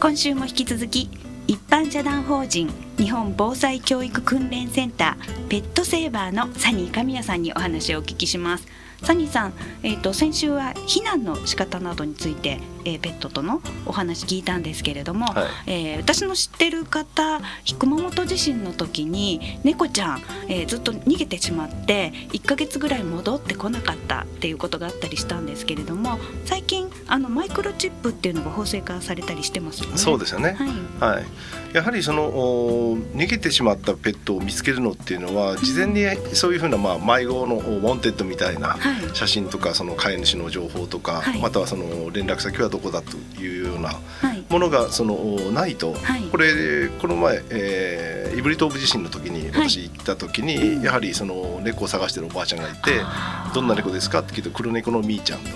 今週も引き続き一般社団法人日本防災教育訓練センターペットセーバーのサニー神谷さんにお話をお聞きします。サニーさん、えーと、先週は避難の仕方などについて、えー、ペットとのお話聞いたんですけれども、はい、えー、私の知ってる方熊本地震の時に猫ちゃん、えー、ずっと逃げてしまって1ヶ月ぐらい戻ってこなかったっていうことがあったりしたんですけれども最近あのマイクロチップっていうのが法制化されたりしてますよね。そうですよね、はい、はい、やはりその逃げてしまったペットを見つけるのっていうのは事前にそういうふうな、まあ、迷子のウォンテッドみたいな写真とかその飼い主の情報とか、はい、またはその連絡先はどこだというようなものがそのないと、これこの前、えー、イブリ東部地震の時に私行った時に、やはりその猫を探してるおばあちゃんがいて「どんな猫ですか?」って聞いて「黒猫のみーちゃん」と。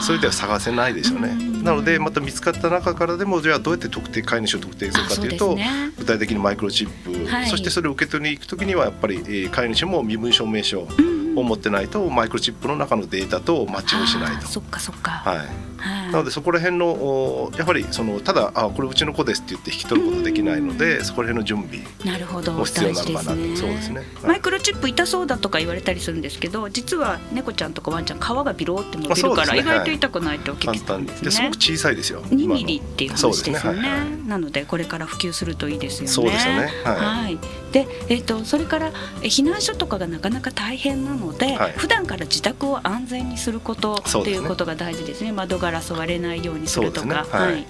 そういうでは探せないですよね。なのでまた見つかった中からでもじゃあどうやって特定飼い主を特定するかというと、ね、具体的にマイクロチップ、はい、そしてそれを受け取りに行く時にはやっぱり、えー、飼い主も身分証明書を持ってないとマイクロチップの中のデータとマッチングしないと。そっかそっか。はい。なのでそこら辺のやはりそのただあこれうちの子ですって言って引き取ることできないので、そこら辺の準備も必要なのかなと、ね、そうですね、マイクロチップ痛そうだとか言われたりするんですけど実は猫ちゃんとかワンちゃん皮がビローって伸びるから、意外と痛くないと聞きたんですね。すごく小さいですよ。2ミリっていう話ですよね、ねはいはい、なのでこれから普及するといいですよね。そうですよね。はい、はい、で、えーと、それから避難所とかがなかなか大変なので、はい、普段から自宅を安全にすることっていうことが大事ですね。窓ガラス割れないようにするとか。はい。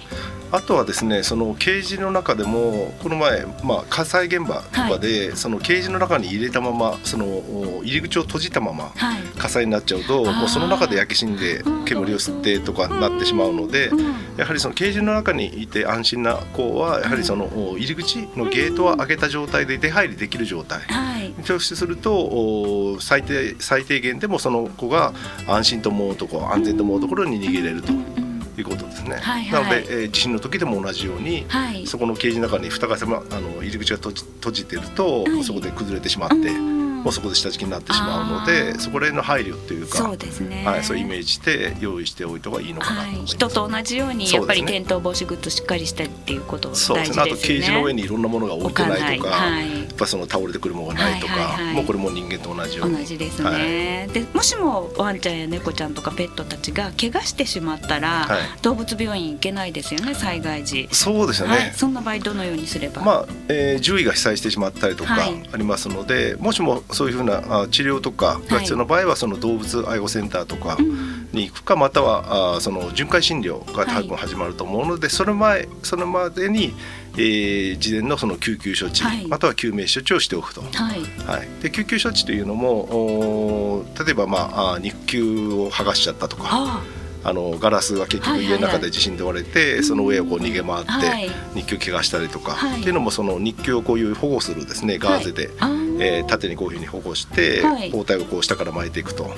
あとはですねそのケージの中でもこの前、まあ、火災現場とかで、はい、そのケージの中に入れたままその入り口を閉じたまま火災になっちゃうと、はい、もうその中で焼け死んで煙を吸ってとかなってしまうので、やはりそのケージの中にいて安心な子はやはりその入り口のゲートは開けた状態で出入りできる状態、はい、とすると最低最低限でもその子が安心と思うところ安全と思うところに逃げれると。いうことですね。はいはい、なので、えー、地震の時でも同じように、はい、そこのケージの中に蓋があの入り口が閉じ閉じてると、はい、そこで崩れてしまって。もうそこで下敷きになってしまうのでそこら辺の配慮っていうかそうですね、はい、そうイメージして用意しておいた方がいいのかなと、はい、人と同じようにやっぱり転倒防止グッズしっかりしてっていうこと大事ですね。そうですね。あとケージの上にいろんなものが置いてないとか、はい、やっぱその倒れてくるものがないとか、はいはいはい、もうこれも人間と同じように。同じですね、はい、でもしもワンちゃんや猫ちゃんとかペットたちが怪我してしまったら、はい、動物病院行けないですよね災害時。そうですよね、そんな場合どのようにすれば？まあ、えー、獣医が被災してしまったりとかありますので、もしもそういうふうな治療とかが必要な場合はその動物愛護センターとかに行くかまたはあその巡回診療が多分始まると思うのでその前それまでにえー、事前のその救急処置、はい、または救命処置をしておくと、はい。はい、で救急処置というのも例えば、まあ、肉球を剥がしちゃったとか。あのガラスが結局家の中で地震で割れて、その上をこう逃げ回って日球怪我したりとか、はい、っていうのもその日球をこういう保護するですねガーゼで、はい、えー、縦にこういうふうに保護して、包帯をこう下から巻いていくと。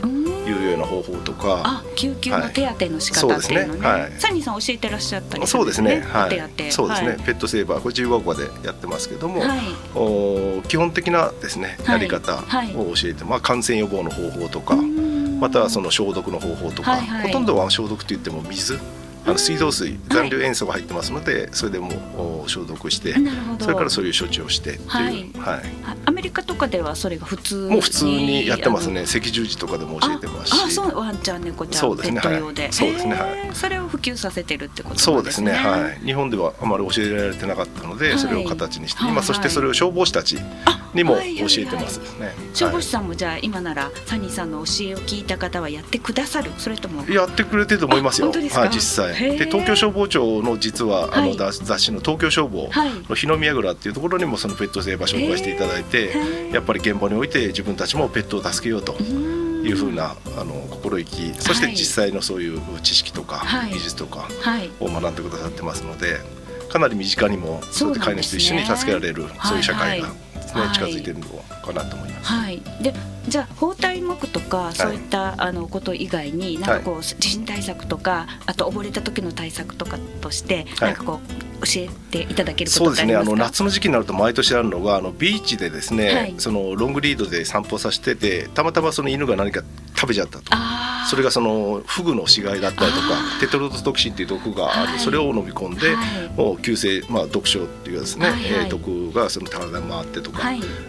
いうような方法とか。あ救急の手当の仕方っていうのね,、はいね。はい、サニーさん教えてらっしゃったりそうですね、はい、そうですね、はい、ペットセーバー。これ自由学校でやってますけども、はい、お基本的なですねやり方を教えて、まあ、感染予防の方法とかまたはその消毒の方法とか、はいはい、ほとんどは消毒って言っても水あの水道水残留塩素が入ってますので、はい、それでも消毒してそれからそういう処置をしてっていう、はい、はい、アメリカとかではそれが普通もう普通にやってますね。赤十字とかでも教えてますし。あそうワンちゃん猫ちゃんそうですねはい、そうですねはい。それを普及させてるってこと、ね、そうですねはい。日本ではあまり教えられてなかったので、それを形にして、今そしてそれを消防士たちにも教えてます。ね、消防士さんもじゃあ今ならサニーさんの教えを聞いた方はやってくださる？それとも？やってくれてると思いますよ。はい実際。で東京消防庁の実はあの雑誌の東京消防の日の宮倉っていうところにもそのペットセーバー紹介していただいてやっぱり現場において自分たちもペットを助けようというふうなあの心意気そして実際のそういう知識とか技術とかを学んでくださってますのでかなり身近にもそうやって飼い主と一緒に助けられるそういう社会がですね、近づいてるのかなと思います。はい、でじゃあ包帯膜とかそういった、あのこと以外になんかこう地震対策とかあと溺れた時の対策とかとしてなんかこう教えていただけることそうですね。あの夏の時期になると毎年あるのがあのビーチでですね、はい、そのロングリードで散歩させててたまたまその犬が何か食べちゃったと。それがそのフグの死骸だったりとかテトロドトキシンっていう毒がある、はい、それを飲み込んで、はい、もう急性、まあ、毒症っていうですね、はいはい、えー、毒がその体に回ってとか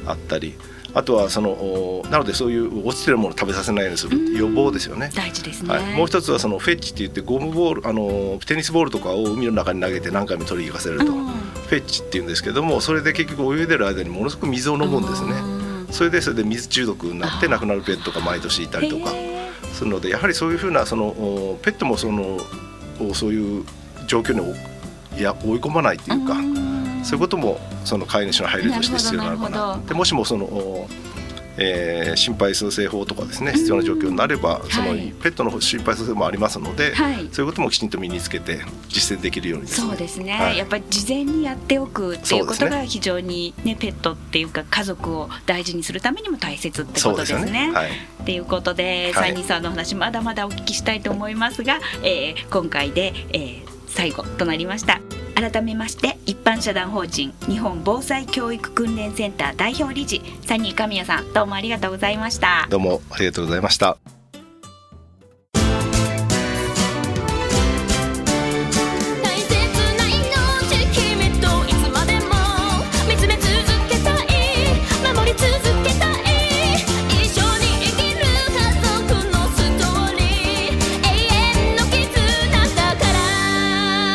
あったり。あとはそのなのでそういう落ちてるものを食べさせないようにする予防ですよね。大事ですね、はい、もう一つはそのフェッチって言ってゴムボールあのテニスボールとかを海の中に投げて何回も取り行かせると、フェッチっていうんですけどもそれで結局泳いでる間にものすごく水を飲むんですね。それでそれで水中毒になって亡くなるペットが毎年いたりとか。するのでやはりそういうふうなそのペットもそのそういう状況にいや追い込まないっていうか。そういうこともその飼い主の配慮として必要なのかな。でもしもそのえー、心肺蘇生法とかですね必要な状況になれば、うん、その、ペットの心肺蘇生もありますので、はい、そういうこともきちんと身につけて実践できるように、ね、そうですね、はい、やっぱり事前にやっておくっていうことが非常にね、ねペットっていうか家族を大事にするためにも大切ってことですね。すね。はい、っていうことで、サニーさんの話まだまだお聞きしたいと思いますが、えー、今回で、えー、最後となりました。改めまして一般社団法人日本防災教育訓練センター代表理事サニー神谷さんどうもありがとうございました。どうもありがとうございました。